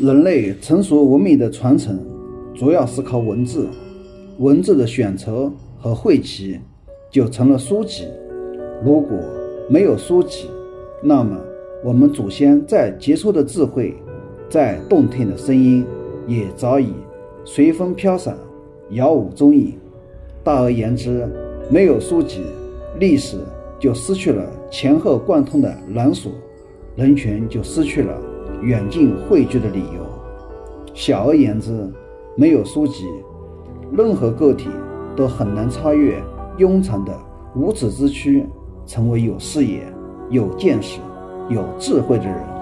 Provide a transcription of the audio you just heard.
人类成熟文明的传承，主要是靠文字。文字的选择和汇集，就成了书籍。如果没有书籍，那么我们祖先再杰出的智慧，再动听的声音，也早已随风飘散，杳无踪影。大而言之，没有书籍，历史就失去了前后贯通的缆索，人群就失去了远近汇聚的理由。小而言之，没有书籍。任何个体都很难超越庸常的无耻之躯，成为有视野、有见识、有智慧的人。